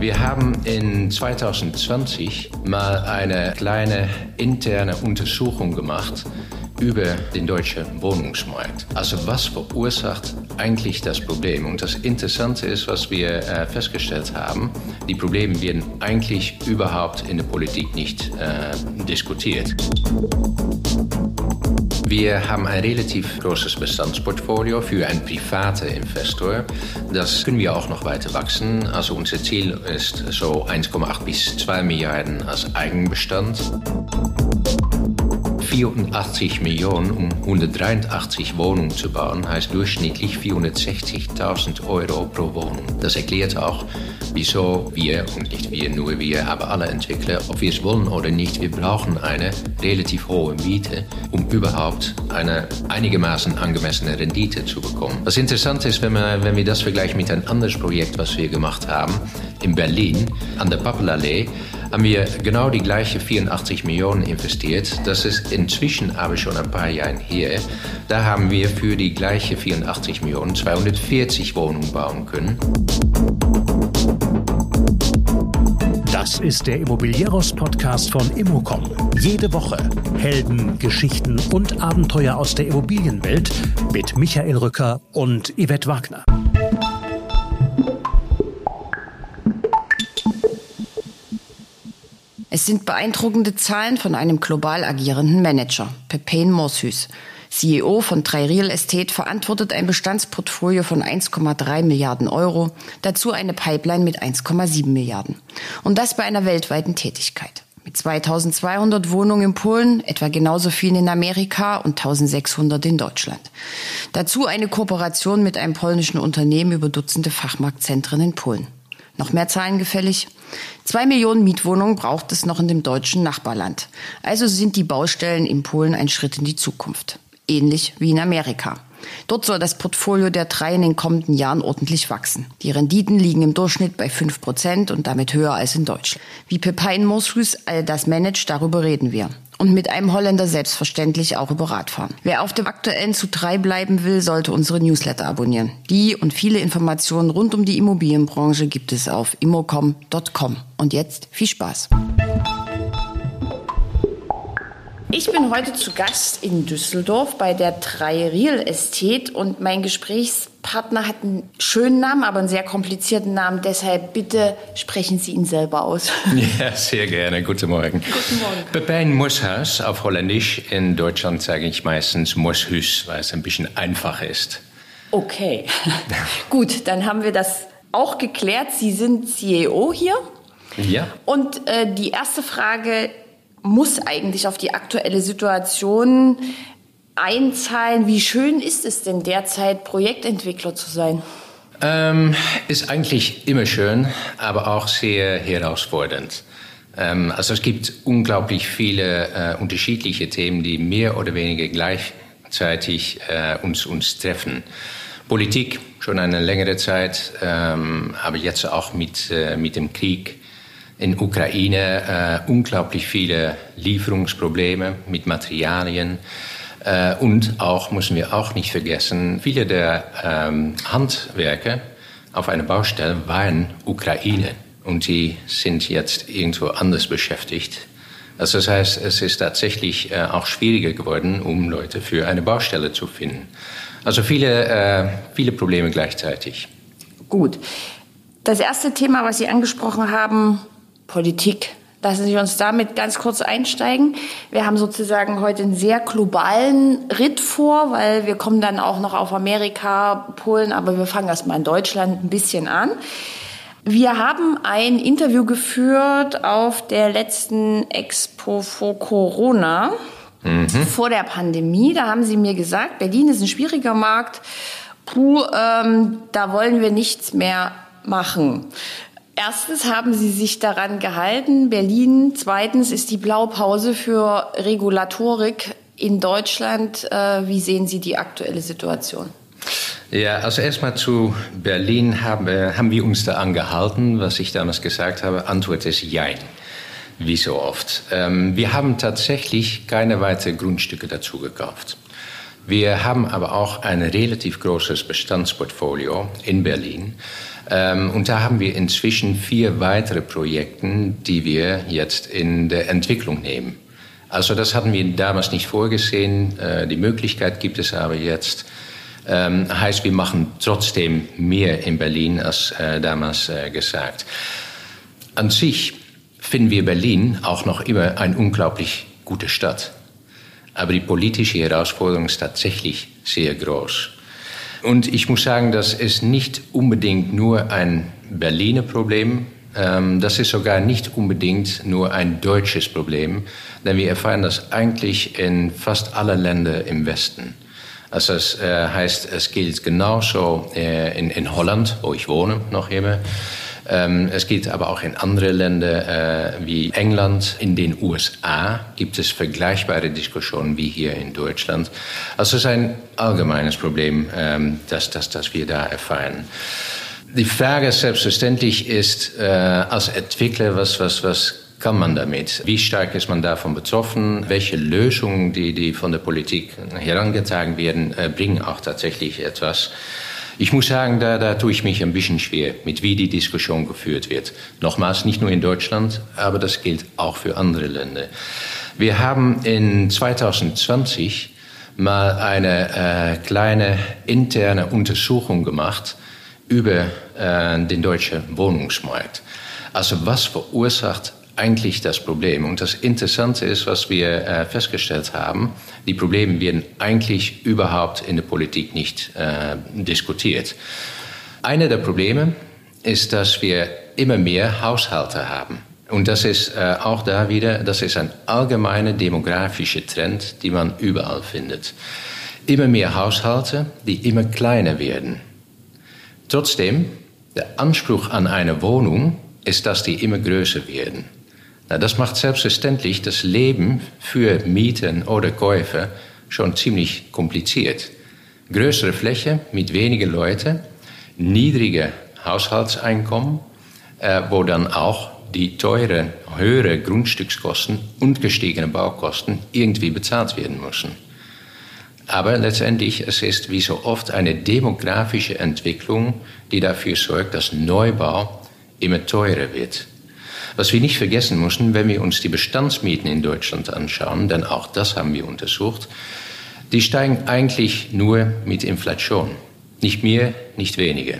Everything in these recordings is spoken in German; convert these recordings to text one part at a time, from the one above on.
Wir haben in 2020 mal eine kleine interne Untersuchung gemacht über den deutschen Wohnungsmarkt. Also was verursacht eigentlich das Problem? Und das Interessante ist, was wir äh, festgestellt haben, die Probleme werden eigentlich überhaupt in der Politik nicht äh, diskutiert. Wir haben ein relativ großes Bestandsportfolio für einen privaten Investor. Das können wir auch noch weiter wachsen. Also unser Ziel ist so 1,8 bis 2 Milliarden als Eigenbestand. 84 Millionen, um 183 Wohnungen zu bauen, heißt durchschnittlich 460.000 Euro pro Wohnung. Das erklärt auch, wieso wir, und nicht wir nur wir, aber alle Entwickler, ob wir es wollen oder nicht, wir brauchen eine relativ hohe Miete, um überhaupt eine einigermaßen angemessene Rendite zu bekommen. Was interessant ist, wenn wir, wenn wir das vergleichen mit einem anderes Projekt, was wir gemacht haben, in Berlin, an der Pappelallee, haben wir genau die gleiche 84 Millionen investiert. Das ist inzwischen aber schon ein paar Jahre her. Da haben wir für die gleiche 84 Millionen 240 Wohnungen bauen können. Das ist der Immobilieros-Podcast von Immocom. Jede Woche Helden, Geschichten und Abenteuer aus der Immobilienwelt mit Michael Rücker und Yvette Wagner. Es sind beeindruckende Zahlen von einem global agierenden Manager, Pepin Morshus. CEO von Drei Real Estate verantwortet ein Bestandsportfolio von 1,3 Milliarden Euro, dazu eine Pipeline mit 1,7 Milliarden. Und das bei einer weltweiten Tätigkeit. Mit 2200 Wohnungen in Polen, etwa genauso viel in Amerika und 1600 in Deutschland. Dazu eine Kooperation mit einem polnischen Unternehmen über Dutzende Fachmarktzentren in Polen. Noch mehr Zahlen gefällig? Zwei Millionen Mietwohnungen braucht es noch in dem deutschen Nachbarland. Also sind die Baustellen in Polen ein Schritt in die Zukunft. Ähnlich wie in Amerika. Dort soll das Portfolio der drei in den kommenden Jahren ordentlich wachsen. Die Renditen liegen im Durchschnitt bei fünf Prozent und damit höher als in Deutschland. Wie Pepin Moshus all das managt, darüber reden wir und mit einem Holländer selbstverständlich auch über Radfahren. Wer auf dem aktuellen zu drei bleiben will, sollte unsere Newsletter abonnieren. Die und viele Informationen rund um die Immobilienbranche gibt es auf immocom.com. Und jetzt viel Spaß. Ich bin heute zu Gast in Düsseldorf bei der 3 Real Estate und mein Gesprächspartner hat einen schönen Namen, aber einen sehr komplizierten Namen. Deshalb bitte sprechen Sie ihn selber aus. Ja, sehr gerne. Guten Morgen. Guten Morgen. Pepijn Moshuis auf Holländisch. In Deutschland sage ich meistens Moshus, weil es ein bisschen einfacher ist. Okay. Gut, dann haben wir das auch geklärt. Sie sind CEO hier. Ja. Und äh, die erste Frage muss eigentlich auf die aktuelle Situation einzahlen. Wie schön ist es denn derzeit, Projektentwickler zu sein? Ähm, ist eigentlich immer schön, aber auch sehr herausfordernd. Ähm, also es gibt unglaublich viele äh, unterschiedliche Themen, die mehr oder weniger gleichzeitig äh, uns, uns treffen. Politik schon eine längere Zeit, ähm, aber jetzt auch mit, äh, mit dem Krieg in Ukraine äh, unglaublich viele Lieferungsprobleme mit Materialien. Äh, und auch, müssen wir auch nicht vergessen, viele der ähm, Handwerker auf einer Baustelle waren Ukraine und die sind jetzt irgendwo anders beschäftigt. Also das heißt, es ist tatsächlich äh, auch schwieriger geworden, um Leute für eine Baustelle zu finden. Also viele, äh, viele Probleme gleichzeitig. Gut. Das erste Thema, was Sie angesprochen haben, Politik. Lassen Sie uns damit ganz kurz einsteigen. Wir haben sozusagen heute einen sehr globalen Ritt vor, weil wir kommen dann auch noch auf Amerika, Polen, aber wir fangen erstmal in Deutschland ein bisschen an. Wir haben ein Interview geführt auf der letzten Expo vor Corona, mhm. vor der Pandemie. Da haben Sie mir gesagt, Berlin ist ein schwieriger Markt. Puh, ähm, da wollen wir nichts mehr machen. Erstens haben Sie sich daran gehalten, Berlin. Zweitens ist die Blaupause für Regulatorik in Deutschland. Äh, wie sehen Sie die aktuelle Situation? Ja, also erstmal zu Berlin haben, haben wir uns da angehalten, was ich damals gesagt habe. Antwort ist Jein. Wie so oft. Ähm, wir haben tatsächlich keine weiteren Grundstücke dazu gekauft. Wir haben aber auch ein relativ großes Bestandsportfolio in Berlin und da haben wir inzwischen vier weitere Projekte, die wir jetzt in der Entwicklung nehmen. Also das hatten wir damals nicht vorgesehen. Äh, die Möglichkeit gibt es aber jetzt. Ähm, heißt, wir machen trotzdem mehr in Berlin als äh, damals äh, gesagt. An sich finden wir Berlin auch noch immer eine unglaublich gute Stadt. Aber die politische Herausforderung ist tatsächlich sehr groß. Und ich muss sagen, das ist nicht unbedingt nur ein Berliner Problem, ähm, das ist sogar nicht unbedingt nur ein deutsches Problem, denn wir erfahren das eigentlich in fast allen Ländern im Westen. Also das äh, heißt, es gilt genauso äh, in, in Holland, wo ich wohne, noch immer. Ähm, es gilt aber auch in andere Länder äh, wie England. In den USA gibt es vergleichbare Diskussionen wie hier in Deutschland. Also es ist ein allgemeines Problem, ähm, das, das, das wir da erfahren. Die Frage selbstverständlich ist, äh, als Entwickler, was, was, was kann man damit? Wie stark ist man davon betroffen? Welche Lösungen, die, die von der Politik herangetragen werden, äh, bringen auch tatsächlich etwas? Ich muss sagen, da, da tue ich mich ein bisschen schwer, mit wie die Diskussion geführt wird. Nochmals, nicht nur in Deutschland, aber das gilt auch für andere Länder. Wir haben in 2020 mal eine äh, kleine interne Untersuchung gemacht über äh, den deutschen Wohnungsmarkt. Also was verursacht eigentlich das Problem. Und das Interessante ist, was wir äh, festgestellt haben, die Probleme werden eigentlich überhaupt in der Politik nicht äh, diskutiert. Eine der Probleme ist, dass wir immer mehr Haushalte haben. Und das ist äh, auch da wieder, das ist ein allgemeiner demografischer Trend, die man überall findet. Immer mehr Haushalte, die immer kleiner werden. Trotzdem, der Anspruch an eine Wohnung ist, dass die immer größer werden. Das macht selbstverständlich das Leben für Mieten oder Käufer schon ziemlich kompliziert. Größere Fläche mit wenigen Leuten, niedrige Haushaltseinkommen, äh, wo dann auch die teuren, höhere Grundstückskosten und gestiegene Baukosten irgendwie bezahlt werden müssen. Aber letztendlich, es ist wie so oft eine demografische Entwicklung, die dafür sorgt, dass Neubau immer teurer wird. Was wir nicht vergessen müssen, wenn wir uns die Bestandsmieten in Deutschland anschauen, denn auch das haben wir untersucht, die steigen eigentlich nur mit Inflation. Nicht mehr, nicht weniger.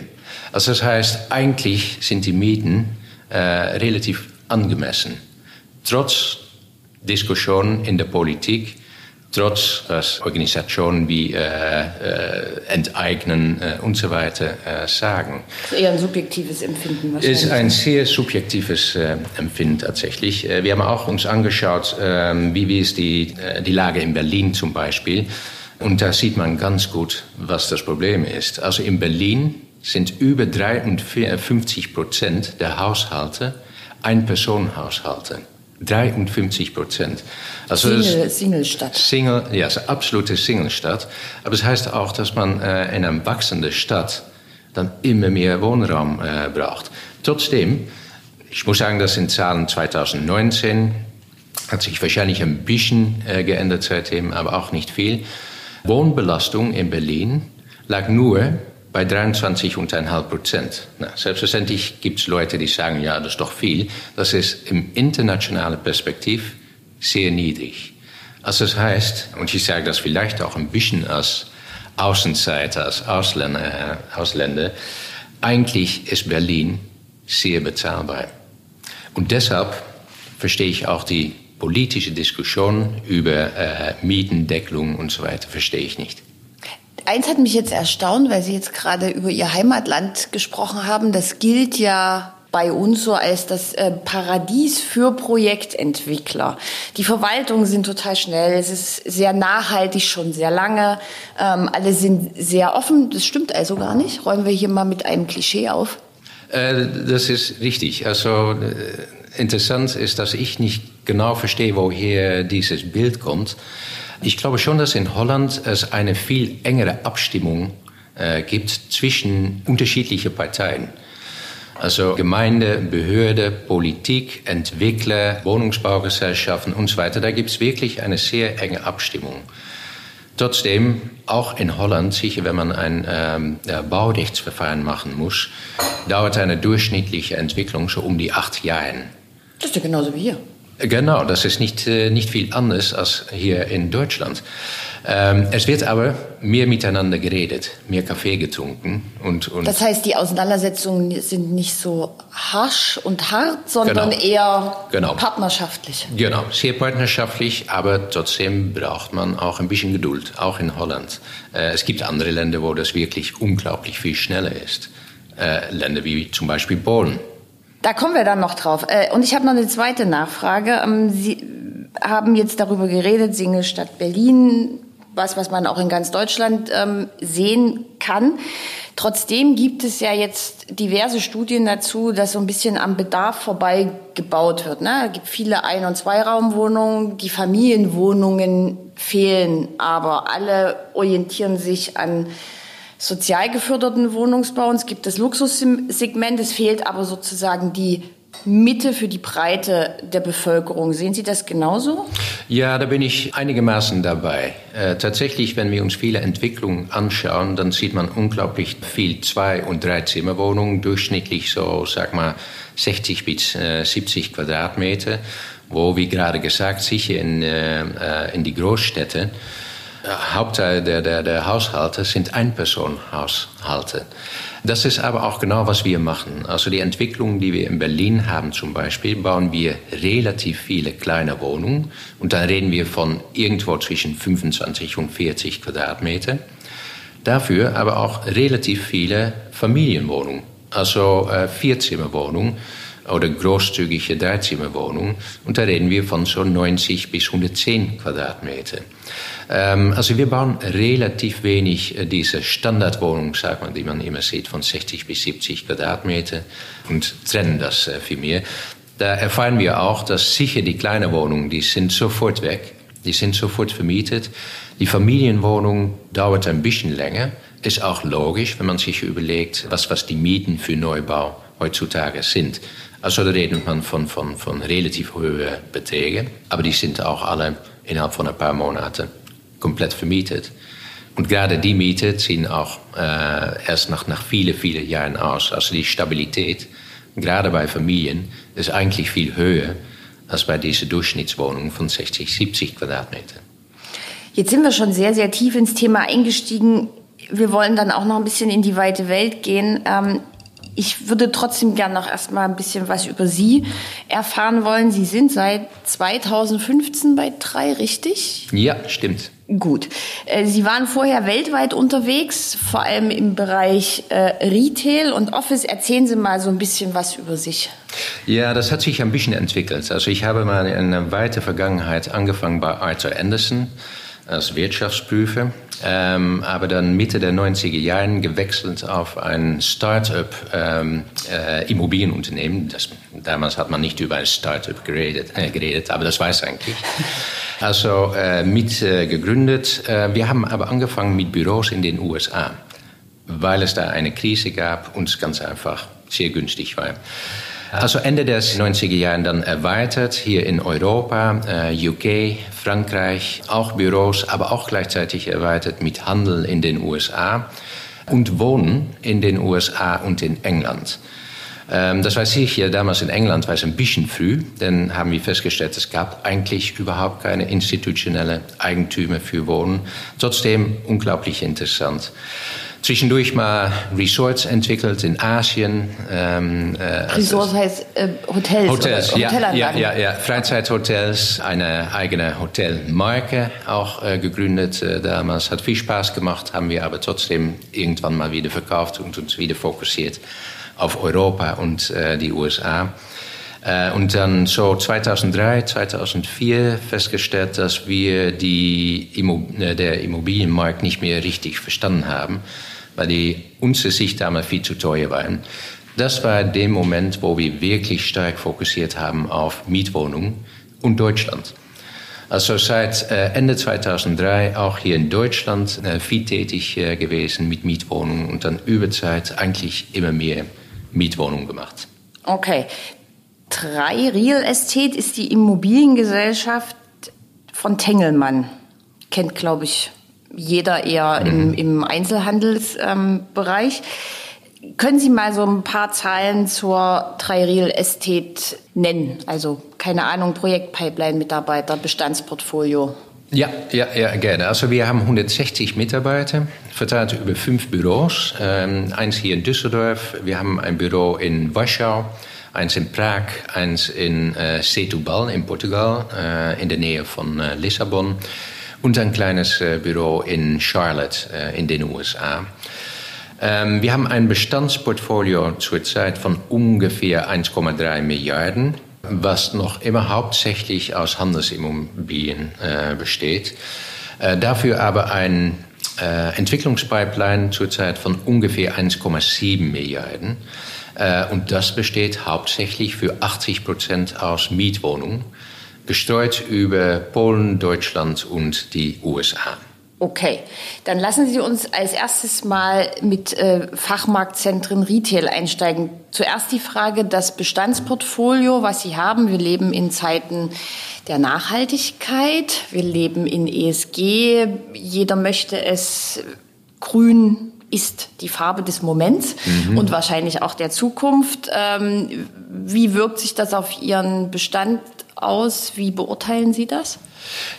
Also das heißt, eigentlich sind die Mieten äh, relativ angemessen. Trotz Diskussionen in der Politik trotz dass Organisationen wie äh, äh, Enteignen äh, und so weiter äh, sagen. Das ist eher ein subjektives Empfinden wahrscheinlich. Ist ein sehr subjektives äh, Empfinden tatsächlich. Äh, wir haben auch uns angeschaut, ähm, wie, wie ist die, die Lage in Berlin zum Beispiel. Und da sieht man ganz gut, was das Problem ist. Also in Berlin sind über 53 Prozent der Haushalte Ein-Personen-Haushalte. 53 Prozent. Also Single, Single-Stadt. Single, ja, es ist absolute Single-Stadt. Aber es das heißt auch, dass man äh, in einer wachsenden Stadt dann immer mehr Wohnraum äh, braucht. Trotzdem, ich muss sagen, dass in Zahlen 2019 hat sich wahrscheinlich ein bisschen äh, geändert seitdem, aber auch nicht viel. Wohnbelastung in Berlin lag nur bei 23,5 Prozent. Na, selbstverständlich gibt es Leute, die sagen, ja, das ist doch viel. Das ist im internationalen Perspektiv sehr niedrig. Also das heißt, und ich sage das vielleicht auch ein bisschen als Außenseiter, als Ausländer, Ausländer, eigentlich ist Berlin sehr bezahlbar. Und deshalb verstehe ich auch die politische Diskussion über äh, Mietendeckelung und so weiter, verstehe ich nicht. Eins hat mich jetzt erstaunt, weil Sie jetzt gerade über Ihr Heimatland gesprochen haben. Das gilt ja bei uns so als das äh, Paradies für Projektentwickler. Die Verwaltungen sind total schnell, es ist sehr nachhaltig, schon sehr lange. Ähm, alle sind sehr offen. Das stimmt also gar nicht. Räumen wir hier mal mit einem Klischee auf. Äh, das ist richtig. Also äh, interessant ist, dass ich nicht genau verstehe, woher dieses Bild kommt. Ich glaube schon, dass in Holland es eine viel engere Abstimmung äh, gibt zwischen unterschiedlichen Parteien. Also Gemeinde, Behörde, Politik, Entwickler, Wohnungsbaugesellschaften und so weiter. Da gibt es wirklich eine sehr enge Abstimmung. Trotzdem, auch in Holland, sicher wenn man ein ähm, Baurechtsverfahren machen muss, dauert eine durchschnittliche Entwicklung so um die acht Jahre. Das ist ja genauso wie hier. Genau, das ist nicht, äh, nicht viel anders als hier in Deutschland. Ähm, es wird aber mehr miteinander geredet, mehr Kaffee getrunken. Und, und das heißt, die Auseinandersetzungen sind nicht so harsch und hart, sondern genau. eher genau. partnerschaftlich. Genau, sehr partnerschaftlich, aber trotzdem braucht man auch ein bisschen Geduld, auch in Holland. Äh, es gibt andere Länder, wo das wirklich unglaublich viel schneller ist. Äh, Länder wie zum Beispiel Polen. Da kommen wir dann noch drauf. Äh, und ich habe noch eine zweite Nachfrage. Ähm, Sie haben jetzt darüber geredet, Singlestadt Berlin, was, was man auch in ganz Deutschland ähm, sehen kann. Trotzdem gibt es ja jetzt diverse Studien dazu, dass so ein bisschen am Bedarf vorbei gebaut wird. Ne? Es gibt viele Ein- und Zweiraumwohnungen, die Familienwohnungen fehlen, aber alle orientieren sich an sozial geförderten Wohnungsbau. Es gibt das Luxussegment, es fehlt aber sozusagen die Mitte für die Breite der Bevölkerung. Sehen Sie das genauso? Ja, da bin ich einigermaßen dabei. Äh, tatsächlich, wenn wir uns viele Entwicklungen anschauen, dann sieht man unglaublich viel Zwei- und Dreizimmerwohnungen, durchschnittlich so, sag mal, 60 bis äh, 70 Quadratmeter, wo, wie gerade gesagt, sicher in, äh, äh in die Großstädte Hauptteil der, der, der Haushalte sind Einpersonenhaushalte. Das ist aber auch genau, was wir machen. Also die Entwicklung, die wir in Berlin haben zum Beispiel, bauen wir relativ viele kleine Wohnungen. Und dann reden wir von irgendwo zwischen 25 und 40 Quadratmeter. Dafür aber auch relativ viele Familienwohnungen, also äh, Vierzimmerwohnungen oder großzügige Dreizimmerwohnungen. Und da reden wir von so 90 bis 110 Quadratmeter. Ähm, also wir bauen relativ wenig äh, diese Standardwohnungen, sagt man, die man immer sieht, von 60 bis 70 Quadratmeter und trennen das äh, viel mehr. Da erfahren wir auch, dass sicher die kleinen Wohnungen, die sind sofort weg. Die sind sofort vermietet. Die Familienwohnung dauert ein bisschen länger. Ist auch logisch, wenn man sich überlegt, was, was die Mieten für Neubau heutzutage sind. Also da redet man von, von, von relativ hohen Beträgen, aber die sind auch alle innerhalb von ein paar Monaten komplett vermietet. Und gerade die Miete ziehen auch äh, erst nach, nach vielen, vielen Jahren aus. Also die Stabilität, gerade bei Familien, ist eigentlich viel höher als bei dieser Durchschnittswohnung von 60, 70 Quadratmeter. Jetzt sind wir schon sehr, sehr tief ins Thema eingestiegen. Wir wollen dann auch noch ein bisschen in die weite Welt gehen. Ähm, ich würde trotzdem gern noch erstmal ein bisschen was über Sie erfahren wollen. Sie sind seit 2015 bei drei, richtig? Ja, stimmt. Gut. Äh, Sie waren vorher weltweit unterwegs, vor allem im Bereich äh, Retail und Office. Erzählen Sie mal so ein bisschen was über sich. Ja, das hat sich ein bisschen entwickelt. Also ich habe mal in einer weiten Vergangenheit angefangen bei Arthur Anderson als Wirtschaftsprüfer, ähm, aber dann Mitte der 90er Jahre gewechselt auf ein Start-up ähm, äh, Immobilienunternehmen. Das, damals hat man nicht über ein Start-up geredet, äh, geredet, aber das weiß eigentlich. Also äh, mit äh, gegründet. Äh, wir haben aber angefangen mit Büros in den USA, weil es da eine Krise gab und es ganz einfach sehr günstig war. Also Ende des 90er Jahren dann erweitert hier in Europa, äh, UK, Frankreich, auch Büros, aber auch gleichzeitig erweitert mit Handel in den USA und Wohnen in den USA und in England. Ähm, das war sicher damals in England war es ein bisschen früh, denn haben wir festgestellt, es gab eigentlich überhaupt keine institutionelle Eigentümer für Wohnen. Trotzdem unglaublich interessant zwischendurch mal Resorts entwickelt in Asien. Ähm, äh, Resorts heißt äh, Hotels. Hotels, ja, ja, ja, ja, Freizeithotels, eine eigene Hotelmarke auch äh, gegründet äh, damals. Hat viel Spaß gemacht, haben wir aber trotzdem irgendwann mal wieder verkauft und uns wieder fokussiert auf Europa und äh, die USA. Äh, und dann so 2003, 2004 festgestellt, dass wir die Immo der Immobilienmarkt nicht mehr richtig verstanden haben weil die unsere Sicht damals viel zu teuer waren. Das war der Moment, wo wir wirklich stark fokussiert haben auf Mietwohnungen und Deutschland. Also seit äh, Ende 2003 auch hier in Deutschland äh, viel tätig äh, gewesen mit Mietwohnungen und dann über Zeit eigentlich immer mehr Mietwohnungen gemacht. Okay. Drei Real Estate ist die Immobiliengesellschaft von Tengelmann. Kennt, glaube ich, jeder eher mhm. im, im Einzelhandelsbereich. Ähm, Können Sie mal so ein paar Zahlen zur Real Estate nennen? Also keine Ahnung, Projektpipeline, Mitarbeiter, Bestandsportfolio. Ja, ja, ja, gerne. Also wir haben 160 Mitarbeiter, verteilt über fünf Büros. Ähm, eins hier in Düsseldorf, wir haben ein Büro in Warschau, eins in Prag, eins in äh, Setúbal in Portugal, äh, in der Nähe von äh, Lissabon und ein kleines äh, Büro in Charlotte äh, in den USA. Ähm, wir haben ein Bestandsportfolio zurzeit von ungefähr 1,3 Milliarden was noch immer hauptsächlich aus Handelsimmobilien äh, besteht. Dafür aber ein Entwicklungspipeline zurzeit von ungefähr 1,7 Milliarden. Und das besteht hauptsächlich für 80 Prozent aus Mietwohnungen, gestreut über Polen, Deutschland und die USA. Okay, dann lassen Sie uns als erstes mal mit äh, Fachmarktzentren Retail einsteigen. Zuerst die Frage, das Bestandsportfolio, was Sie haben. Wir leben in Zeiten der Nachhaltigkeit, wir leben in ESG, jeder möchte es grün ist die Farbe des Moments mhm. und wahrscheinlich auch der Zukunft. Ähm, wie wirkt sich das auf Ihren Bestand aus? Wie beurteilen Sie das?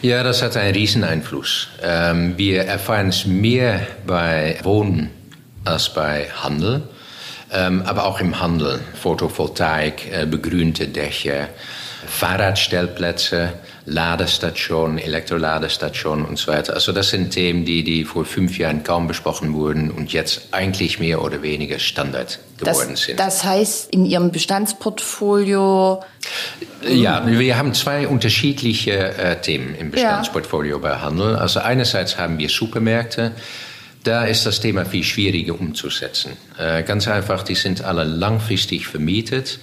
Ja, das hat einen Rieseneinfluss. Ähm, wir erfahren es mehr bei Wohnen als bei Handel, ähm, aber auch im Handel. Photovoltaik, äh, begrünte Dächer, Fahrradstellplätze, Ladestationen, Elektroladestationen und so weiter. Also das sind Themen, die, die vor fünf Jahren kaum besprochen wurden und jetzt eigentlich mehr oder weniger Standard geworden das, sind. Das heißt, in Ihrem Bestandsportfolio? Ja, wir haben zwei unterschiedliche äh, Themen im Bestandsportfolio ja. bei Handel. Also einerseits haben wir Supermärkte. Da ist das Thema viel schwieriger umzusetzen. Äh, ganz einfach, die sind alle langfristig vermietet.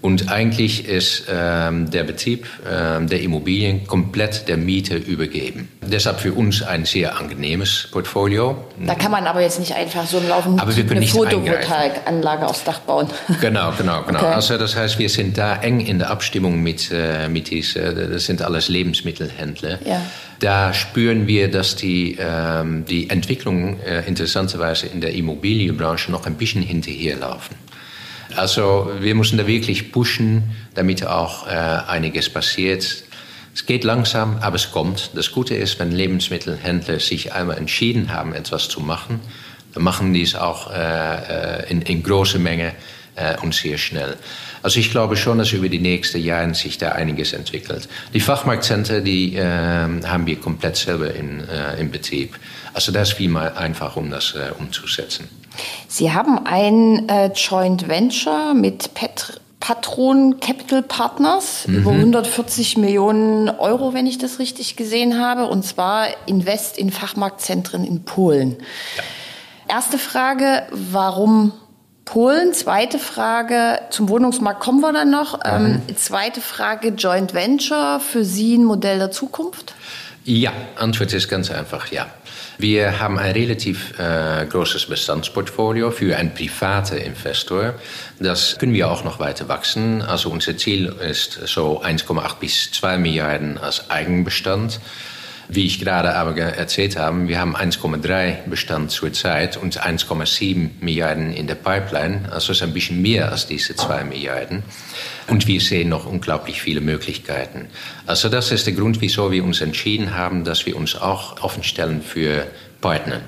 Und eigentlich ist ähm, der Betrieb ähm, der Immobilien komplett der Miete übergeben. Deshalb für uns ein sehr angenehmes Portfolio. Da kann man aber jetzt nicht einfach so im Laufen aber wir können eine Photovoltaikanlage aufs Dach bauen. Genau, genau, genau. Okay. Also das heißt, wir sind da eng in der Abstimmung mit, äh, mit diese, das sind alles Lebensmittelhändler. Ja. Da spüren wir, dass die, ähm, die Entwicklung äh, interessanterweise in der Immobilienbranche noch ein bisschen hinterherlaufen. Also wir müssen da wirklich pushen, damit auch äh, einiges passiert. Es geht langsam, aber es kommt. Das Gute ist, wenn Lebensmittelhändler sich einmal entschieden haben, etwas zu machen, dann machen die es auch äh, äh in, in großer Menge und sehr schnell. Also ich glaube schon, dass über die nächsten Jahre sich da einiges entwickelt. Die Fachmarktzentren, die äh, haben wir komplett selber in, äh, in Betrieb. Also das ist viel mal einfach, um das äh, umzusetzen. Sie haben ein äh, Joint Venture mit Pet Patron Capital Partners mhm. über 140 Millionen Euro, wenn ich das richtig gesehen habe, und zwar Invest in Fachmarktzentren in Polen. Ja. Erste Frage, warum Polen. Zweite Frage, zum Wohnungsmarkt kommen wir dann noch. Ähm, zweite Frage, Joint Venture, für Sie ein Modell der Zukunft? Ja, Antwort ist ganz einfach ja. Wir haben ein relativ äh, großes Bestandsportfolio für einen privaten Investor. Das können wir auch noch weiter wachsen. Also unser Ziel ist so 1,8 bis 2 Milliarden als Eigenbestand. Wie ich gerade aber erzählt habe, wir haben 1,3 Bestand zurzeit und 1,7 Milliarden in der Pipeline. Also ist ein bisschen mehr als diese 2 Milliarden. Und wir sehen noch unglaublich viele Möglichkeiten. Also das ist der Grund, wieso wir uns entschieden haben, dass wir uns auch offenstellen für Partner.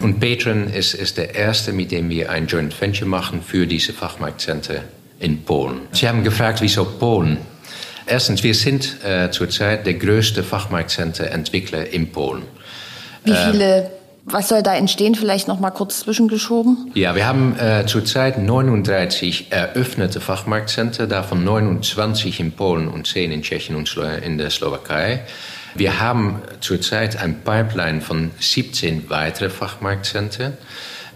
Und Patron ist, ist der erste, mit dem wir ein Joint Venture machen für diese Fachmarktcenter in Polen. Sie haben gefragt, wieso Polen? Erstens, wir sind äh, zurzeit der größte Fachmarktcenter-Entwickler in Polen. Wie viele, äh, was soll da entstehen? Vielleicht noch mal kurz zwischengeschoben. Ja, wir haben äh, zurzeit 39 eröffnete Fachmarktcenter, davon 29 in Polen und 10 in Tschechien und in der Slowakei. Wir haben zurzeit ein Pipeline von 17 weitere Fachmarktcenter.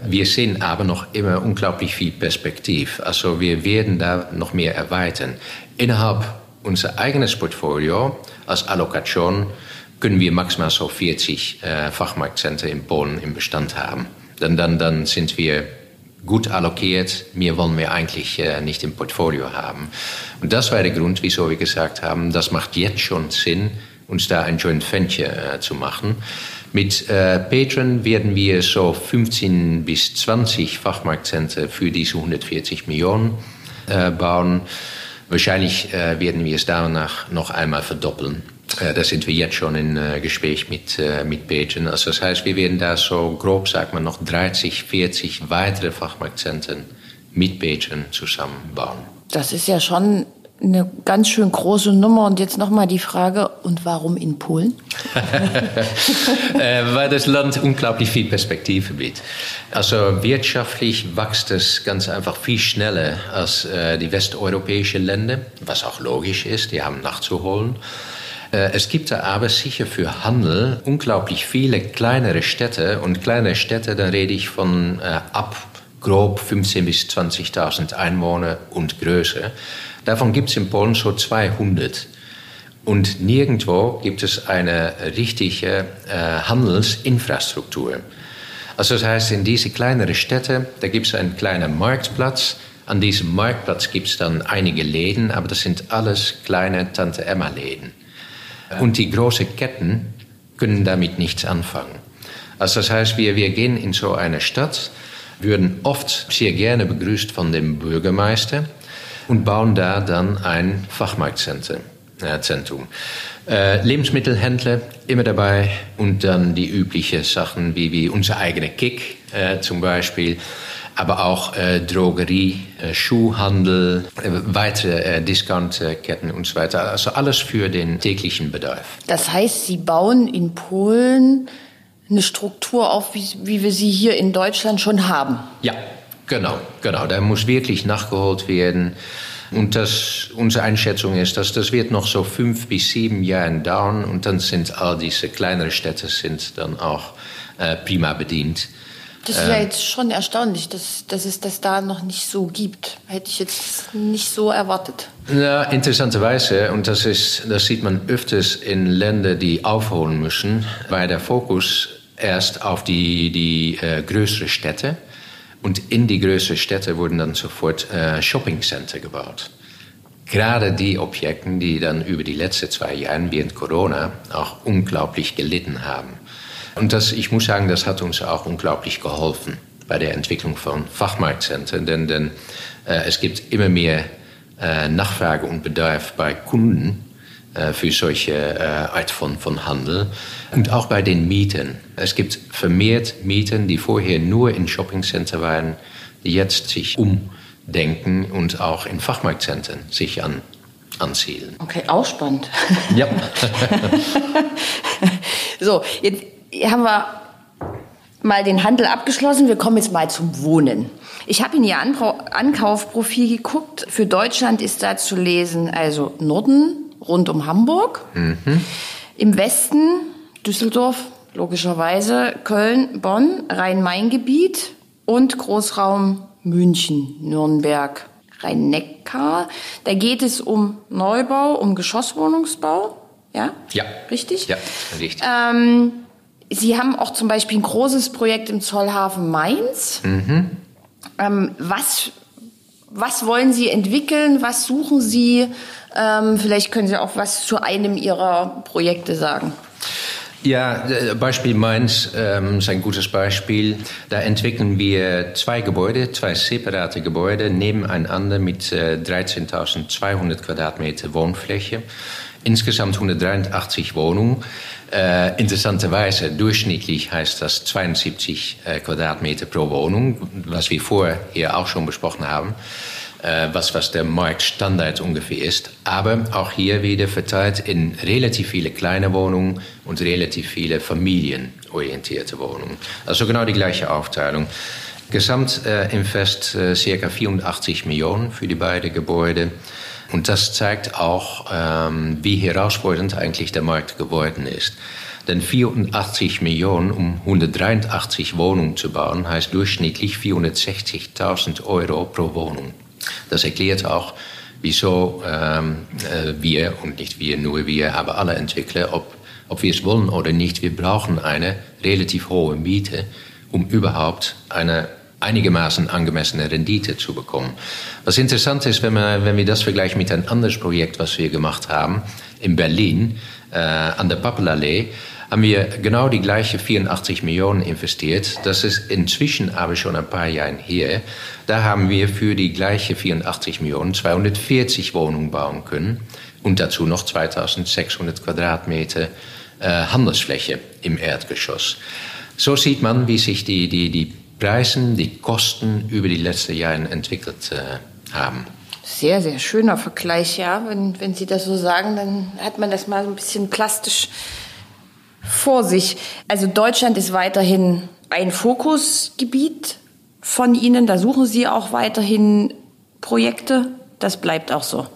Wir sehen aber noch immer unglaublich viel Perspektiv. Also wir werden da noch mehr erweitern. Innerhalb unser eigenes Portfolio als Allokation können wir maximal so 40 äh, Fachmarktzentren in Polen im Bestand haben. Dann, dann, dann sind wir gut allokiert. Mehr wollen wir eigentlich äh, nicht im Portfolio haben. Und das war der Grund, wieso wir gesagt haben, das macht jetzt schon Sinn, uns da ein Joint Venture äh, zu machen. Mit äh, Patron werden wir so 15 bis 20 Fachmarktzentren für diese 140 Millionen bauen. Wahrscheinlich äh, werden wir es danach noch einmal verdoppeln. Äh, da sind wir jetzt schon in äh, Gespräch mit, äh, mit Patron. Also das heißt, wir werden da so grob, sagt man, noch 30, 40 weitere Fachmarktzentren mit Patron zusammenbauen. Das ist ja schon eine ganz schön große Nummer. Und jetzt nochmal die Frage, und warum in Polen? äh, weil das Land unglaublich viel Perspektive bietet. Also wirtschaftlich wächst es ganz einfach viel schneller als äh, die westeuropäischen Länder, was auch logisch ist, die haben nachzuholen. Äh, es gibt da aber sicher für Handel unglaublich viele kleinere Städte und kleinere Städte, da rede ich von ab grob 15.000 bis 20.000 Einwohner und größer. Davon gibt es in Polen so 200. Und nirgendwo gibt es eine richtige äh, Handelsinfrastruktur. Also das heißt, in diese kleineren Städte, da gibt es einen kleinen Marktplatz. An diesem Marktplatz gibt es dann einige Läden, aber das sind alles kleine Tante-Emma-Läden. Und die großen Ketten können damit nichts anfangen. Also das heißt, wir, wir gehen in so eine Stadt, würden oft sehr gerne begrüßt von dem Bürgermeister und bauen da dann ein Fachmarktzentrum. Äh, Lebensmittelhändler immer dabei und dann die üblichen Sachen wie, wie unser eigener Kick äh, zum Beispiel, aber auch äh, Drogerie, äh, Schuhhandel, äh, weitere äh, Discountketten und so weiter. Also alles für den täglichen Bedarf. Das heißt, Sie bauen in Polen eine Struktur auf, wie, wie wir sie hier in Deutschland schon haben. Ja, genau, genau. Da muss wirklich nachgeholt werden. Und das, unsere Einschätzung ist, dass das wird noch so fünf bis sieben Jahre dauern und dann sind all diese kleineren Städte sind dann auch äh, prima bedient. Das ist ja ähm, jetzt schon erstaunlich, dass, dass es das da noch nicht so gibt. Hätte ich jetzt nicht so erwartet. Ja, interessanterweise, und das, ist, das sieht man öfters in Ländern, die aufholen müssen, weil der Fokus erst auf die, die äh, größeren Städte und in die größeren Städte wurden dann sofort äh, Shoppingcenter gebaut. Gerade die Objekte, die dann über die letzten zwei Jahre während Corona auch unglaublich gelitten haben. Und das, ich muss sagen, das hat uns auch unglaublich geholfen bei der Entwicklung von Fachmarktzentren, denn, denn äh, es gibt immer mehr äh, Nachfrage und Bedarf bei Kunden für solche äh, Art von, von Handel und auch bei den Mieten. Es gibt vermehrt Mieten, die vorher nur in Shoppingcenter waren, die jetzt sich umdenken und auch in Fachmarktzentren sich an, ansiedeln. Okay, auch spannend. Ja. so, jetzt haben wir mal den Handel abgeschlossen. Wir kommen jetzt mal zum Wohnen. Ich habe in Ihr Ankaufprofil geguckt. Für Deutschland ist da zu lesen, also Norden, rund um Hamburg. Mhm. Im Westen Düsseldorf, logischerweise, Köln, Bonn, Rhein-Main-Gebiet und Großraum München, Nürnberg, Rhein-Neckar. Da geht es um Neubau, um Geschosswohnungsbau. Ja? Ja. Richtig? Ja, richtig. Ähm, Sie haben auch zum Beispiel ein großes Projekt im Zollhafen Mainz. Mhm. Ähm, was, was wollen Sie entwickeln? Was suchen Sie? Ähm, vielleicht können Sie auch was zu einem Ihrer Projekte sagen. Ja, äh, Beispiel Mainz ähm, ist ein gutes Beispiel. Da entwickeln wir zwei Gebäude, zwei separate Gebäude nebeneinander mit äh, 13.200 Quadratmeter Wohnfläche. Insgesamt 183 Wohnungen. Äh, interessanterweise, durchschnittlich heißt das 72 äh, Quadratmeter pro Wohnung, was wir vorher auch schon besprochen haben. Äh, was, was der Marktstandard ungefähr ist. Aber auch hier wieder verteilt in relativ viele kleine Wohnungen und relativ viele familienorientierte Wohnungen. Also genau die gleiche Aufteilung. Gesamt äh, Invest äh, circa 84 Millionen für die beiden Gebäude. Und das zeigt auch, ähm, wie herausfordernd eigentlich der Markt geworden ist. Denn 84 Millionen, um 183 Wohnungen zu bauen, heißt durchschnittlich 460.000 Euro pro Wohnung. Das erklärt auch, wieso ähm, äh, wir, und nicht wir, nur wir, aber alle Entwickler, ob, ob wir es wollen oder nicht, wir brauchen eine relativ hohe Miete, um überhaupt eine einigermaßen angemessene Rendite zu bekommen. Was interessant ist, wenn, man, wenn wir das vergleichen mit einem anderes Projekt, was wir gemacht haben, in Berlin, äh, an der Pappelallee, haben wir genau die gleiche 84 Millionen investiert. Das ist inzwischen aber schon ein paar Jahre her. Da haben wir für die gleiche 84 Millionen 240 Wohnungen bauen können und dazu noch 2600 Quadratmeter äh, Handelsfläche im Erdgeschoss. So sieht man, wie sich die, die, die Preise, die Kosten über die letzten Jahre entwickelt äh, haben. Sehr, sehr schöner Vergleich, ja. Wenn, wenn Sie das so sagen, dann hat man das mal so ein bisschen plastisch vor sich. Also Deutschland ist weiterhin ein Fokusgebiet von Ihnen. Da suchen Sie auch weiterhin Projekte. Das bleibt auch so.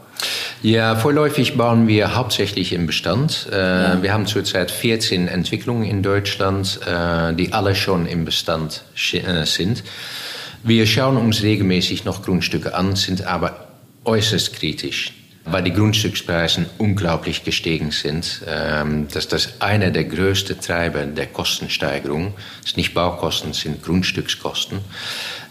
Ja, vorläufig bauen wir hauptsächlich im Bestand. Äh, ja. Wir haben zurzeit 14 Entwicklungen in Deutschland, äh, die alle schon im Bestand äh, sind. Wir schauen uns regelmäßig noch Grundstücke an, sind aber äußerst kritisch weil die Grundstückspreise unglaublich gestiegen sind. Ähm, dass das einer der größten Treiber der Kostensteigerung ist nicht Baukosten, sind Grundstückskosten.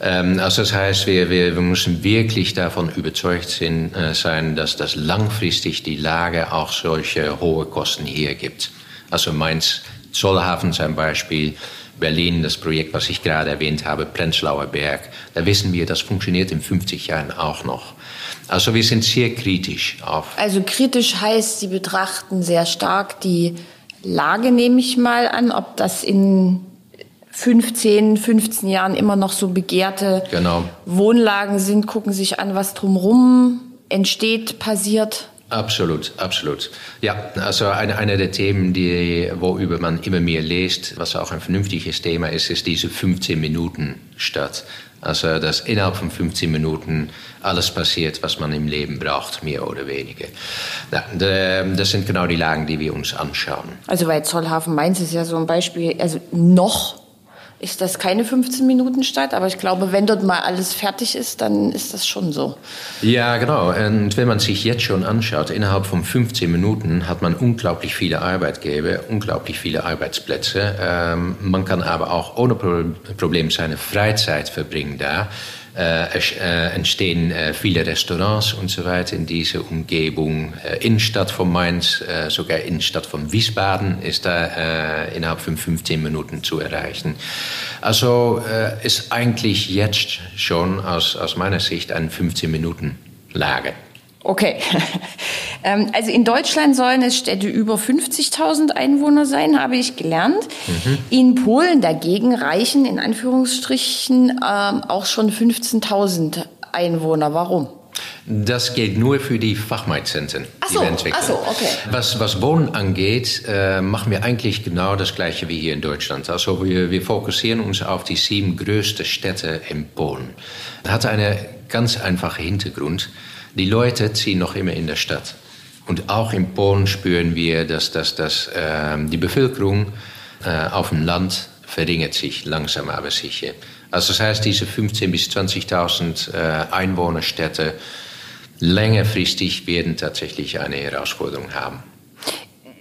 Ähm, also das heißt, wir, wir, wir müssen wirklich davon überzeugt sind, äh, sein, dass das langfristig die Lage auch solche hohe Kosten hier gibt. Also Mainz, Zollhafen ein Beispiel. Berlin, das Projekt, was ich gerade erwähnt habe, Prenzlauer Berg, da wissen wir, das funktioniert in 50 Jahren auch noch. Also wir sind sehr kritisch auf. Also kritisch heißt, Sie betrachten sehr stark die Lage, nehme ich mal an, ob das in 15, 15 Jahren immer noch so begehrte genau. Wohnlagen sind, gucken sich an, was drumherum entsteht, passiert. Absolut, absolut. Ja, also eine, eine der Themen, die, worüber man immer mehr liest, was auch ein vernünftiges Thema ist, ist diese 15 Minuten Stadt. Also, dass innerhalb von 15 Minuten alles passiert, was man im Leben braucht, mehr oder weniger. Ja, das sind genau die Lagen, die wir uns anschauen. Also, bei Zollhafen Mainz ist ja so ein Beispiel, also noch ist das keine 15 Minuten Stadt, aber ich glaube, wenn dort mal alles fertig ist, dann ist das schon so. Ja, genau. Und wenn man sich jetzt schon anschaut, innerhalb von 15 Minuten hat man unglaublich viele Arbeitgeber, unglaublich viele Arbeitsplätze. Ähm, man kann aber auch ohne Problem seine Freizeit verbringen da. Äh, äh, entstehen äh, viele Restaurants und so weiter in dieser Umgebung. Äh, Innenstadt von Mainz, äh, sogar Innenstadt von Wiesbaden ist da äh, innerhalb von 15 Minuten zu erreichen. Also ist eigentlich jetzt schon aus, aus meiner Sicht eine 15 Minuten Lage. Okay. Ähm, also in Deutschland sollen es Städte über 50.000 Einwohner sein, habe ich gelernt. Mhm. In Polen dagegen reichen in Anführungsstrichen ähm, auch schon 15.000 Einwohner. Warum? Das gilt nur für die Fachmeidzentren, die so, wir entwickeln. Ach so, okay. Was, was Wohnen angeht, äh, machen wir eigentlich genau das Gleiche wie hier in Deutschland. Also wir, wir fokussieren uns auf die sieben größten Städte in Polen. Das hat einen ganz einfachen Hintergrund. Die Leute ziehen noch immer in der Stadt. Und auch in Polen spüren wir, dass, dass, dass äh, die Bevölkerung äh, auf dem Land verringert sich langsam aber sicher. Also das heißt, diese 15.000 bis 20.000 äh, Einwohnerstädte längerfristig werden tatsächlich eine Herausforderung haben.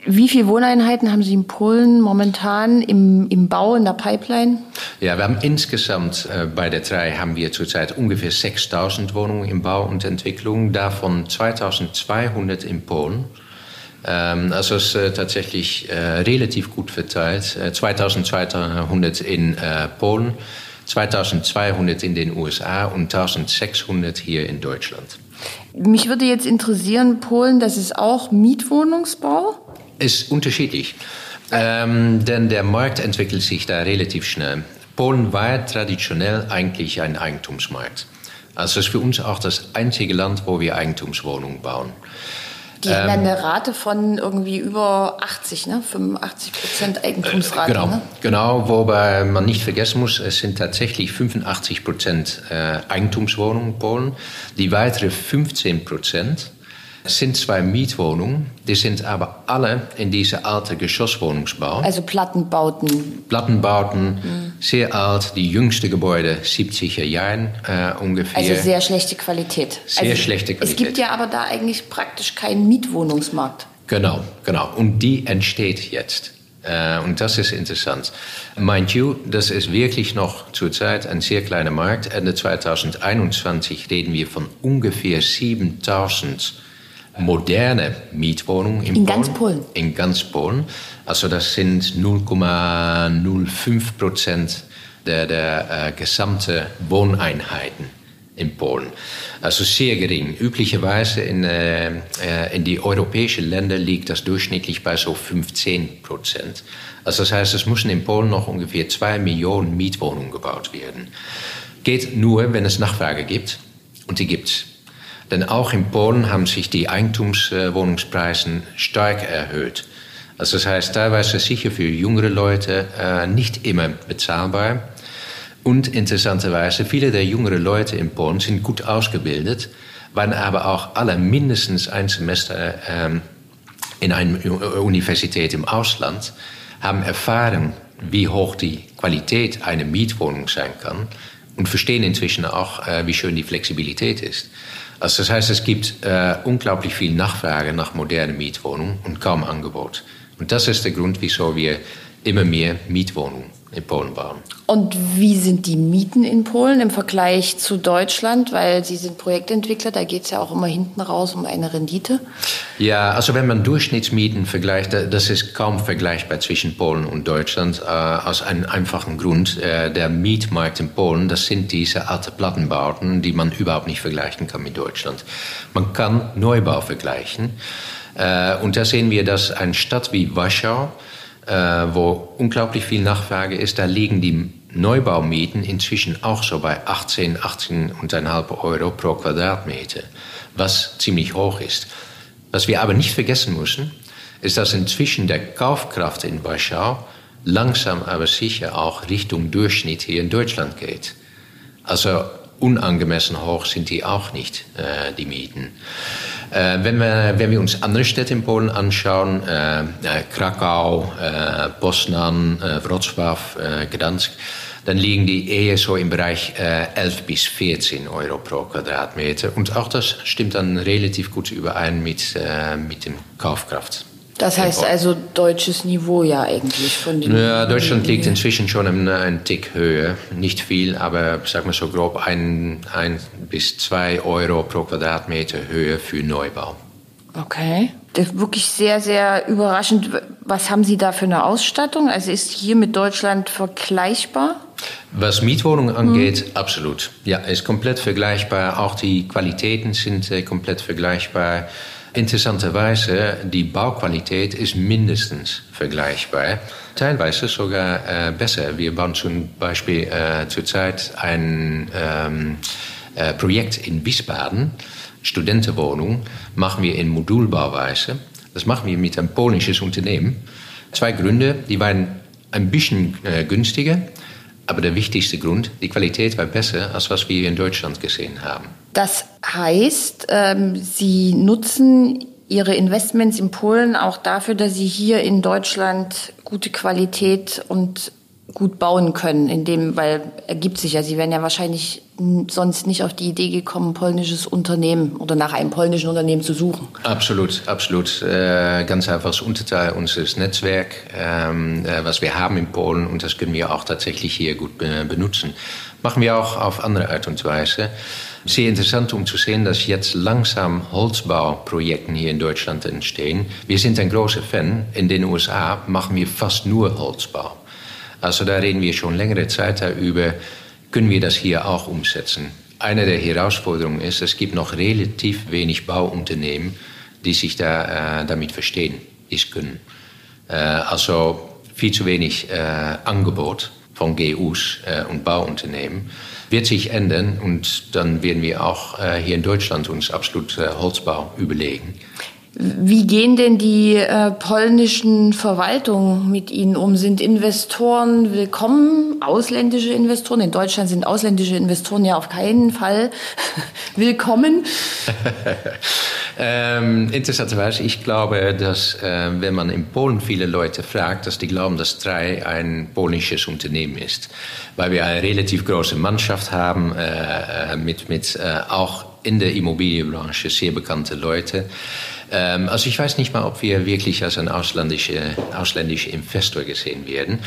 Wie viele Wohneinheiten haben Sie in Polen momentan im, im Bau, in der Pipeline? Ja, wir haben insgesamt äh, bei der drei haben wir zurzeit ungefähr 6000 Wohnungen im Bau und Entwicklung, davon 2200 in Polen. Ähm, also es ist äh, tatsächlich äh, relativ gut verteilt. Äh, 2200 in äh, Polen, 2200 in den USA und 1600 hier in Deutschland. Mich würde jetzt interessieren, Polen, das ist auch Mietwohnungsbau? Ist unterschiedlich. Ähm, denn der Markt entwickelt sich da relativ schnell. Polen war traditionell eigentlich ein Eigentumsmarkt. Also es ist für uns auch das einzige Land, wo wir Eigentumswohnungen bauen. Die ähm, haben eine Rate von irgendwie über 80, ne? 85 Prozent Eigentumsrate. Genau, ne? genau, wobei man nicht vergessen muss, es sind tatsächlich 85 Prozent äh, Eigentumswohnungen in Polen. Die weitere 15 Prozent es sind zwei Mietwohnungen, die sind aber alle in dieser alten Geschosswohnungsbau. Also Plattenbauten. Plattenbauten, mhm. sehr alt, die jüngste Gebäude 70er Jahren äh, ungefähr. Also sehr schlechte Qualität. Sehr also schlechte Qualität. Es gibt ja aber da eigentlich praktisch keinen Mietwohnungsmarkt. Genau, genau. Und die entsteht jetzt. Äh, und das ist interessant. Mind you, das ist wirklich noch zurzeit ein sehr kleiner Markt. Ende 2021 reden wir von ungefähr 7000 moderne Mietwohnungen in, in Polen. ganz Polen. In ganz Polen. Also das sind 0,05 Prozent der, der äh, gesamten Wohneinheiten in Polen. Also sehr gering. Üblicherweise in, äh, äh, in die europäischen Länder liegt das durchschnittlich bei so 15 Prozent. Also das heißt, es müssen in Polen noch ungefähr zwei Millionen Mietwohnungen gebaut werden. Geht nur, wenn es Nachfrage gibt. Und die gibt es. Denn auch in Polen haben sich die Eigentumswohnungspreise stark erhöht. Also das heißt, teilweise sicher für jüngere Leute äh, nicht immer bezahlbar. Und interessanterweise, viele der jüngeren Leute in Polen sind gut ausgebildet, waren aber auch alle mindestens ein Semester ähm, in einer Universität im Ausland, haben erfahren, wie hoch die Qualität einer Mietwohnung sein kann und verstehen inzwischen auch, äh, wie schön die Flexibilität ist. Also das heißt, es gibt äh, unglaublich viel Nachfrage nach modernen Mietwohnungen und kaum Angebot. Und das ist der Grund, wieso wir immer mehr Mietwohnungen in Polen bauen. Und wie sind die Mieten in Polen im Vergleich zu Deutschland? Weil Sie sind Projektentwickler, da geht es ja auch immer hinten raus um eine Rendite. Ja, also wenn man Durchschnittsmieten vergleicht, das ist kaum vergleichbar zwischen Polen und Deutschland. Äh, aus einem einfachen Grund. Äh, der Mietmarkt in Polen, das sind diese alten Plattenbauten, die man überhaupt nicht vergleichen kann mit Deutschland. Man kann Neubau vergleichen. Äh, und da sehen wir, dass eine Stadt wie Warschau, wo unglaublich viel Nachfrage ist, da liegen die Neubaumieten inzwischen auch so bei 18, 18,5 Euro pro Quadratmeter, was ziemlich hoch ist. Was wir aber nicht vergessen müssen, ist, dass inzwischen der Kaufkraft in Warschau langsam aber sicher auch Richtung Durchschnitt hier in Deutschland geht. Also unangemessen hoch sind die auch nicht, äh, die Mieten. Äh, wenn, wir, wenn wir uns andere Städte in Polen anschauen, äh, äh Krakau, äh, Poznan, äh, Wrocław, Gdansk, dann liegen die eher so im Bereich 11 bis 14 Euro pro Quadratmeter. Und auch das stimmt dann relativ gut überein mit, mit dem Kaufkraft. Das heißt also deutsches Niveau ja eigentlich von den. Ja, Deutschland liegt inzwischen schon einen Tick höher. Nicht viel, aber sagen wir so grob ein, ein bis zwei Euro pro Quadratmeter Höhe für Neubau. Okay. Das ist wirklich sehr, sehr überraschend. Was haben Sie da für eine Ausstattung? Also ist hier mit Deutschland vergleichbar? Was Mietwohnungen angeht, hm. absolut. Ja, ist komplett vergleichbar. Auch die Qualitäten sind äh, komplett vergleichbar. Interessanterweise, die Bauqualität ist mindestens vergleichbar, teilweise sogar äh, besser. Wir bauen zum Beispiel äh, zurzeit ein ähm, äh, Projekt in Wiesbaden, Studentenwohnung, machen wir in Modulbauweise. Das machen wir mit einem polnisches Unternehmen. Zwei Gründe, die waren ein bisschen äh, günstiger, aber der wichtigste Grund, die Qualität war besser, als was wir in Deutschland gesehen haben. Das heißt, ähm, Sie nutzen Ihre Investments in Polen auch dafür, dass Sie hier in Deutschland gute Qualität und gut bauen können, in dem, weil ergibt sich ja, Sie wären ja wahrscheinlich sonst nicht auf die Idee gekommen, ein polnisches Unternehmen oder nach einem polnischen Unternehmen zu suchen. Absolut, absolut. Äh, ganz einfach Unterteil unseres Netzwerks, ähm, äh, was wir haben in Polen und das können wir auch tatsächlich hier gut benutzen. Machen wir auch auf andere Art und Weise. Sehr interessant, um zu sehen, dass jetzt langsam Holzbauprojekte hier in Deutschland entstehen. Wir sind ein großer Fan. In den USA machen wir fast nur Holzbau. Also da reden wir schon längere Zeit darüber, können wir das hier auch umsetzen. Eine der Herausforderungen ist, es gibt noch relativ wenig Bauunternehmen, die sich da, äh, damit verstehen, dies können. Äh, also viel zu wenig äh, Angebot von GUs äh, und Bauunternehmen wird sich ändern und dann werden wir auch äh, hier in Deutschland uns absolut äh, Holzbau überlegen. Wie gehen denn die äh, polnischen Verwaltungen mit Ihnen um? Sind Investoren willkommen? Ausländische Investoren? In Deutschland sind ausländische Investoren ja auf keinen Fall willkommen. ähm, interessanterweise, ich glaube, dass äh, wenn man in Polen viele Leute fragt, dass die glauben, dass Drei ein polnisches Unternehmen ist. Weil wir eine relativ große Mannschaft haben, äh, äh mit, mit äh, auch in der Immobilienbranche sehr bekannte Leute. Ähm, also ich weiß nicht mal, ob wir wirklich als ein ausländischer, ausländischer Investor gesehen werden.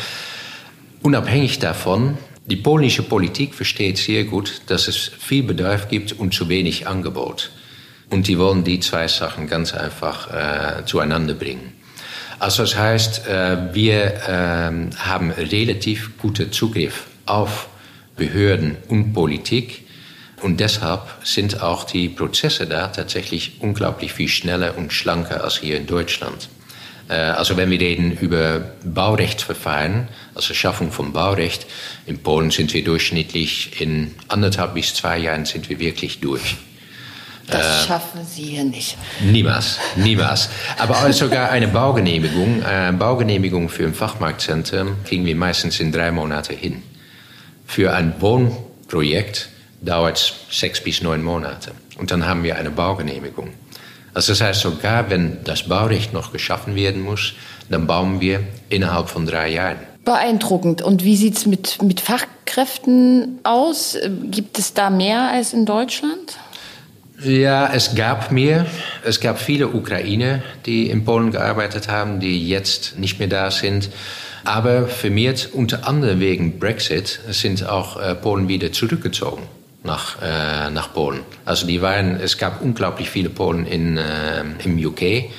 Unabhängig davon, die polnische Politik versteht sehr gut, dass es viel Bedarf gibt und zu wenig Angebot. Und die wollen die zwei Sachen ganz einfach äh, zueinander bringen. Also das heißt, äh, wir äh, haben relativ guten Zugriff auf Behörden und Politik. Und deshalb sind auch die Prozesse da tatsächlich unglaublich viel schneller und schlanker als hier in Deutschland. Äh, also wenn wir reden über Baurechtsverfahren, also Schaffung von Baurecht, in Polen sind wir durchschnittlich in anderthalb bis zwei Jahren sind wir wirklich durch. Das äh, schaffen Sie hier nicht. Niemals, niemals. Aber sogar eine Baugenehmigung, eine äh, Baugenehmigung für ein Fachmarktzentrum kriegen wir meistens in drei Monate hin. Für ein Wohnprojekt dauert es sechs bis neun Monate. Und dann haben wir eine Baugenehmigung. Also das heißt, sogar wenn das Baurecht noch geschaffen werden muss, dann bauen wir innerhalb von drei Jahren. Beeindruckend. Und wie sieht es mit, mit Fachkräften aus? Gibt es da mehr als in Deutschland? Ja, es gab mehr. Es gab viele Ukrainer, die in Polen gearbeitet haben, die jetzt nicht mehr da sind. Aber vermehrt, unter anderem wegen Brexit, sind auch äh, Polen wieder zurückgezogen nach, äh, nach Polen. Also die waren, es gab unglaublich viele Polen in, äh, im UK.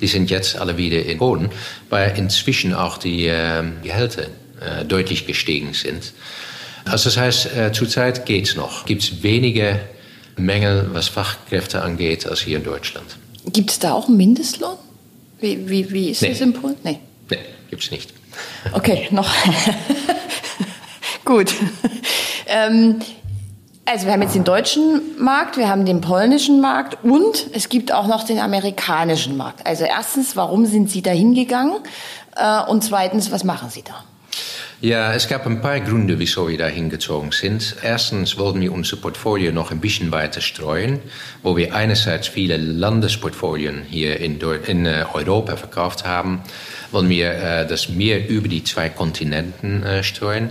Die sind jetzt alle wieder in Polen, weil inzwischen auch die äh, Gehälter äh, deutlich gestiegen sind. Also das heißt, äh, zurzeit geht's noch. Gibt es weniger Mängel, was Fachkräfte angeht, als hier in Deutschland. Gibt es da auch einen Mindestlohn? Wie, wie, wie ist nee. das in Polen? Nee. Nee, gibt es nicht. Okay, noch. Gut. Ähm, also wir haben jetzt den deutschen Markt, wir haben den polnischen Markt und es gibt auch noch den amerikanischen Markt. Also erstens, warum sind Sie da hingegangen? Äh, und zweitens, was machen Sie da? Ja, es gab ein paar Gründe, wieso wir da hingezogen sind. Erstens wollten wir unser Portfolio noch ein bisschen weiter streuen, wo wir einerseits viele Landesportfolien hier in, in äh, Europa verkauft haben, wollen wir äh, das mehr über die zwei Kontinenten äh, streuen.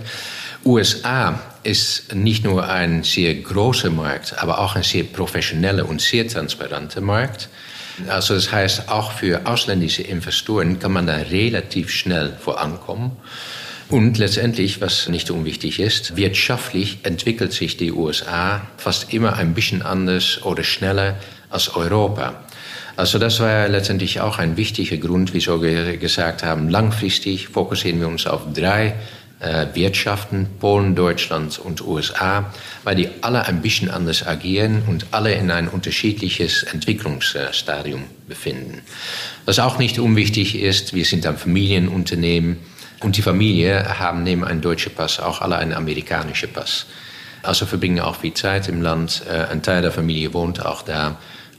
USA ist nicht nur ein sehr großer Markt, aber auch ein sehr professioneller und sehr transparenter Markt. Also das heißt, auch für ausländische Investoren kann man da relativ schnell vorankommen. Und letztendlich, was nicht unwichtig ist, wirtschaftlich entwickelt sich die USA fast immer ein bisschen anders oder schneller als Europa. Also das war letztendlich auch ein wichtiger Grund, wieso wir gesagt haben, langfristig fokussieren wir uns auf drei Wirtschaften, Polen, Deutschland und USA, weil die alle ein bisschen anders agieren und alle in ein unterschiedliches Entwicklungsstadium befinden. Was auch nicht unwichtig ist, wir sind ein Familienunternehmen, und die Familie haben neben einem deutschen Pass auch alle einen amerikanischen Pass. Also verbringen auch viel Zeit im Land. Äh, ein Teil der Familie wohnt auch da.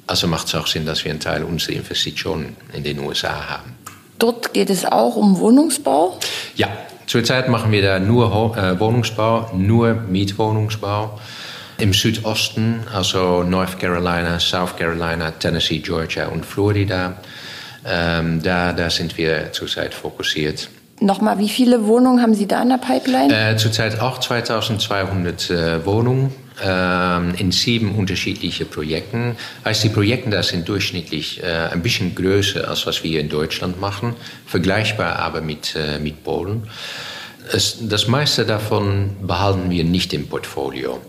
Also macht es auch Sinn, dass wir einen Teil unserer Investitionen in den USA haben. Dort geht es auch um Wohnungsbau? Ja, zurzeit machen wir da nur äh, Wohnungsbau, nur Mietwohnungsbau. Im Südosten, also North Carolina, South Carolina, Tennessee, Georgia und Florida, ähm, da, da sind wir zurzeit fokussiert. Nochmal, wie viele Wohnungen haben Sie da in der Pipeline? Äh, zurzeit auch 2200 äh, Wohnungen in sieben unterschiedliche Projekten. Heißt, die Projekte da sind durchschnittlich äh, ein bisschen größer als was wir in Deutschland machen, vergleichbar aber mit, äh, mit Polen. Es, das meiste davon behalten wir nicht im Portfolio.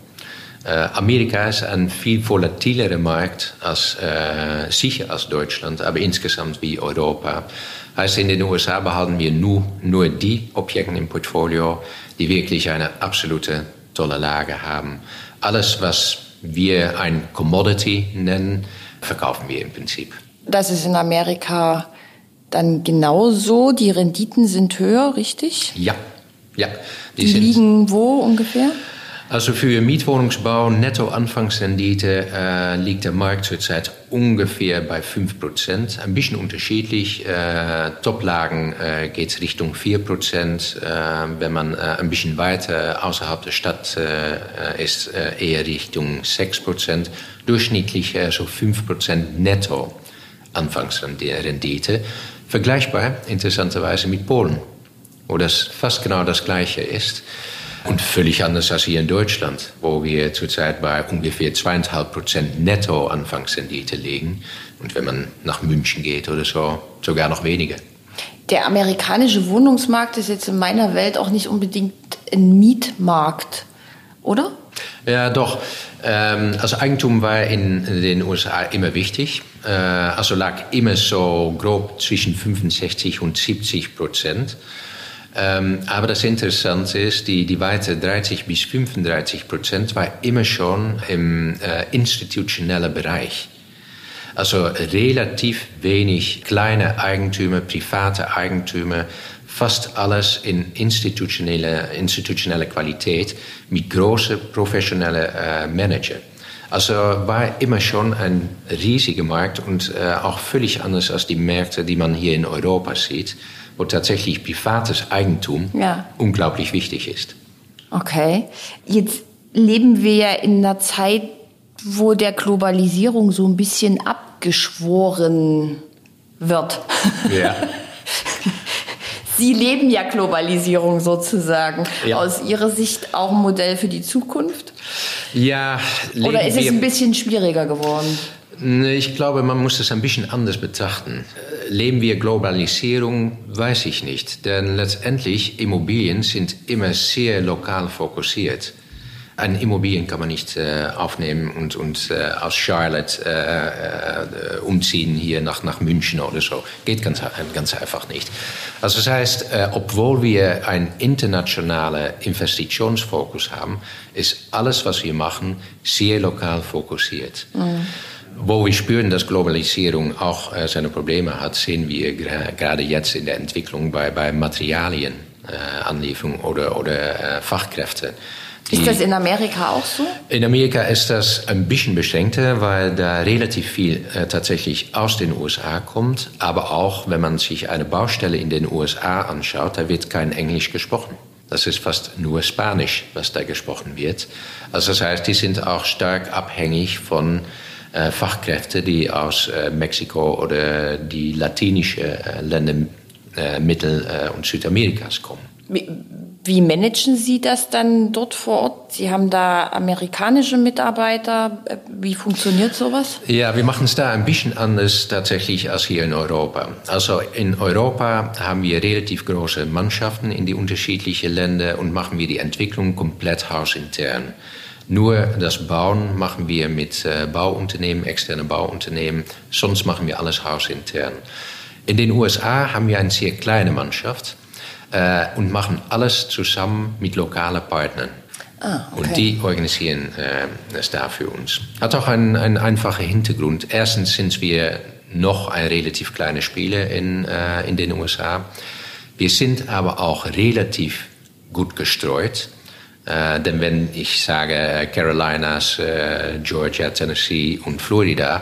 Äh, Amerika ist ein viel volatilerer Markt als äh, sicher als Deutschland, aber insgesamt wie Europa. Heißt, in den USA behalten wir nur, nur die Objekte im Portfolio, die wirklich eine absolute tolle Lage haben. Alles, was wir ein Commodity nennen, verkaufen wir im Prinzip. Das ist in Amerika dann genauso. Die Renditen sind höher, richtig? Ja, ja. Die, die liegen wo ungefähr? Also für Mietwohnungsbau Netto-Anfangsrendite äh, liegt der Markt zurzeit ungefähr bei 5%. Ein bisschen unterschiedlich. Äh, Toplagen äh, geht es Richtung 4%. Äh, wenn man äh, ein bisschen weiter außerhalb der Stadt äh, ist, äh, eher Richtung 6%. Durchschnittlich äh, so 5% Netto Anfangsrendite. Vergleichbar interessanterweise mit Polen, wo das fast genau das Gleiche ist. Und völlig anders als hier in Deutschland, wo wir zurzeit bei ungefähr zweieinhalb Prozent netto Anfangsrendite liegen. Und wenn man nach München geht oder so, sogar noch weniger. Der amerikanische Wohnungsmarkt ist jetzt in meiner Welt auch nicht unbedingt ein Mietmarkt, oder? Ja, doch. Ähm, also Eigentum war in den USA immer wichtig. Äh, also lag immer so grob zwischen 65 und 70 Prozent. Ähm, aber das Interessante ist, die, die weite 30 bis 35 Prozent war immer schon im äh, institutionellen Bereich. Also relativ wenig kleine Eigentümer, private Eigentümer, fast alles in institutionelle, institutionelle Qualität mit großen professionellen äh, Manager. Also war immer schon ein riesiger Markt und äh, auch völlig anders als die Märkte, die man hier in Europa sieht, wo tatsächlich privates Eigentum ja. unglaublich wichtig ist. Okay, jetzt leben wir ja in einer Zeit, wo der Globalisierung so ein bisschen abgeschworen wird. Ja. Sie leben ja Globalisierung sozusagen. Ja. Aus Ihrer Sicht auch ein Modell für die Zukunft? Ja. Oder ist es ein bisschen schwieriger geworden? Ich glaube, man muss es ein bisschen anders betrachten. Leben wir Globalisierung? Weiß ich nicht. Denn letztendlich Immobilien sind immer sehr lokal fokussiert. Ein Immobilien kann man nicht äh, aufnehmen und, und äh, aus Charlotte äh, äh, umziehen hier nach, nach München oder so. Geht ganz, ganz einfach nicht. Also das heißt, äh, obwohl wir einen internationalen Investitionsfokus haben, ist alles, was wir machen, sehr lokal fokussiert. Mhm. Wo wir spüren, dass Globalisierung auch äh, seine Probleme hat, sehen wir gerade jetzt in der Entwicklung bei, bei Materialienanlieferung oder, oder Fachkräfte. Ist das in Amerika auch so? In Amerika ist das ein bisschen beschränkter, weil da relativ viel äh, tatsächlich aus den USA kommt. Aber auch, wenn man sich eine Baustelle in den USA anschaut, da wird kein Englisch gesprochen. Das ist fast nur Spanisch, was da gesprochen wird. Also das heißt, die sind auch stark abhängig von äh, Fachkräften, die aus äh, Mexiko oder die latinischen äh, Länder Mittel- und Südamerikas kommen. Wie managen Sie das dann dort vor Ort? Sie haben da amerikanische Mitarbeiter. Wie funktioniert sowas? Ja, wir machen es da ein bisschen anders tatsächlich als hier in Europa. Also in Europa haben wir relativ große Mannschaften in die unterschiedlichen Länder und machen wir die Entwicklung komplett hausintern. Nur das Bauen machen wir mit äh, Bauunternehmen, externe Bauunternehmen. Sonst machen wir alles hausintern. In den USA haben wir eine sehr kleine Mannschaft äh, und machen alles zusammen mit lokalen Partnern. Ah, okay. Und die organisieren äh, das da für uns. Hat auch einen, einen einfachen Hintergrund. Erstens sind wir noch ein relativ kleiner Spieler in, äh, in den USA. Wir sind aber auch relativ gut gestreut. Äh, denn wenn ich sage Carolinas, äh, Georgia, Tennessee und Florida,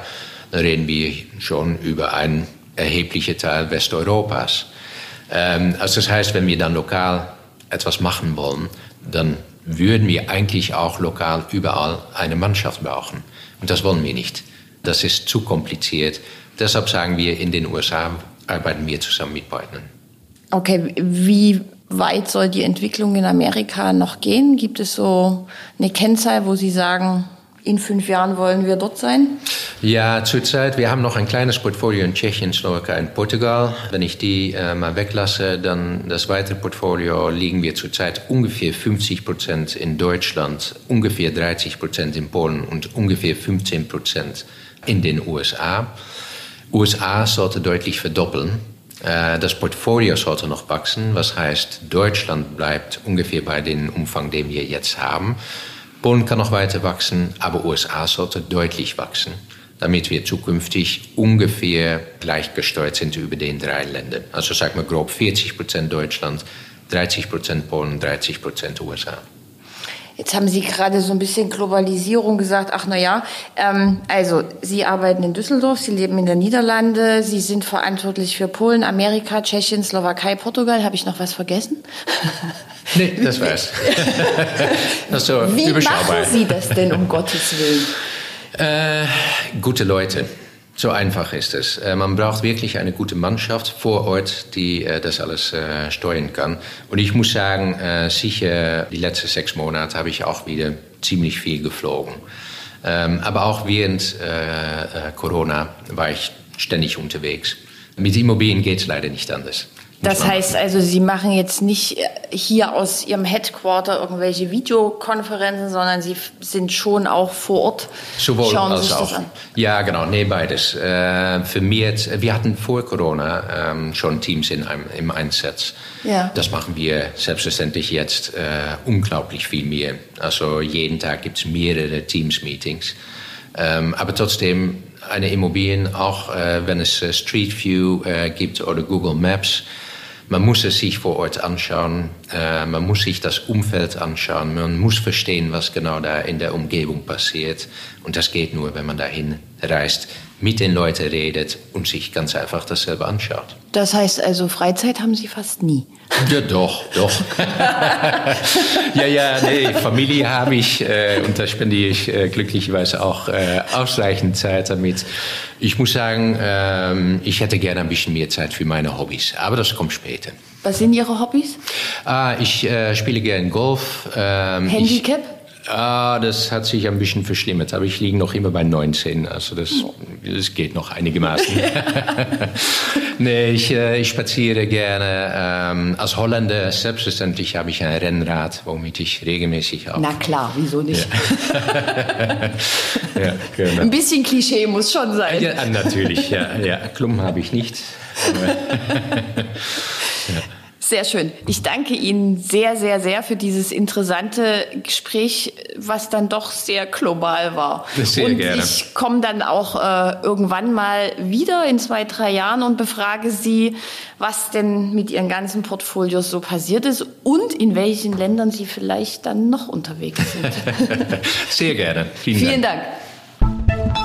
dann reden wir schon über einen erheblichen Teil Westeuropas. Ähm, also das heißt, wenn wir dann lokal etwas machen wollen, dann würden wir eigentlich auch lokal überall eine Mannschaft brauchen. Und das wollen wir nicht. Das ist zu kompliziert. Deshalb sagen wir, in den USA arbeiten wir zusammen mit Partnern. Okay, wie weit soll die Entwicklung in Amerika noch gehen? Gibt es so eine Kennzahl, wo Sie sagen, in fünf Jahren wollen wir dort sein? Ja, zurzeit, wir haben noch ein kleines Portfolio in Tschechien, Slowakei und Portugal. Wenn ich die äh, mal weglasse, dann das weitere Portfolio liegen wir zurzeit ungefähr 50 Prozent in Deutschland, ungefähr 30 Prozent in Polen und ungefähr 15 Prozent in den USA. USA sollte deutlich verdoppeln. Äh, das Portfolio sollte noch wachsen, was heißt, Deutschland bleibt ungefähr bei dem Umfang, den wir jetzt haben. Polen kann noch weiter wachsen, aber USA sollte deutlich wachsen, damit wir zukünftig ungefähr gleichgesteuert sind über den drei Ländern. Also sagen wir grob 40 Prozent Deutschland, 30 Prozent Polen, 30 Prozent USA. Jetzt haben Sie gerade so ein bisschen Globalisierung gesagt. Ach na ja, ähm, also Sie arbeiten in Düsseldorf, Sie leben in der Niederlande, Sie sind verantwortlich für Polen, Amerika, Tschechien, Slowakei, Portugal. Habe ich noch was vergessen? Nee, das war's. das so Wie machen Sie das denn um Gottes Willen? Äh, gute Leute. So einfach ist es. Äh, man braucht wirklich eine gute Mannschaft vor Ort, die äh, das alles äh, steuern kann. Und ich muss sagen, sicher die letzten sechs Monate habe ich auch wieder ziemlich viel geflogen. Ähm, aber auch während Corona war ich ständig unterwegs. Mit Immobilien geht es leider nicht anders. Das heißt also, Sie machen jetzt nicht äh, hier aus Ihrem Headquarter irgendwelche Videokonferenzen, sondern Sie sind schon auch vor Ort. Sowohl Schauen als auch. Ja, genau, nee, beides. Äh, firmiert, wir hatten vor Corona ähm, schon Teams in einem, im Einsatz. Ja. Das machen wir selbstverständlich jetzt äh, unglaublich viel mehr. Also jeden Tag gibt es mehrere Teams-Meetings. Ähm, aber trotzdem eine Immobilien, auch äh, wenn es äh, Street View äh, gibt oder Google Maps, man muss es sich vor Ort anschauen, äh, man muss sich das Umfeld anschauen, man muss verstehen, was genau da in der Umgebung passiert. Und das geht nur, wenn man dahin reist, mit den Leuten redet und sich ganz einfach dasselbe anschaut. Das heißt also, Freizeit haben Sie fast nie. Ja, doch, doch. ja, ja, nee, Familie habe ich äh, und da spendiere ich äh, glücklicherweise auch äh, ausreichend Zeit damit. Ich muss sagen, ähm, ich hätte gerne ein bisschen mehr Zeit für meine Hobbys, aber das kommt später. Was sind Ihre Hobbys? Ah, ich äh, spiele gerne Golf. Ähm, Handicap? Ich, Ah, das hat sich ein bisschen verschlimmert, aber ich liege noch immer bei 19, also das, das geht noch einigermaßen. nee, ich, äh, ich spaziere gerne. Ähm, als Holländer selbstverständlich habe ich ein Rennrad, womit ich regelmäßig auch. Na klar, wieso nicht? Ja. ja, genau. Ein bisschen Klischee muss schon sein. Ja, natürlich, ja. ja. Klum habe ich nicht. Sehr schön. Ich danke Ihnen sehr, sehr, sehr für dieses interessante Gespräch, was dann doch sehr global war. Sehr und gerne. ich komme dann auch äh, irgendwann mal wieder in zwei, drei Jahren und befrage Sie, was denn mit Ihren ganzen Portfolios so passiert ist und in welchen Ländern Sie vielleicht dann noch unterwegs sind. sehr gerne. Vielen, Vielen Dank. Dank.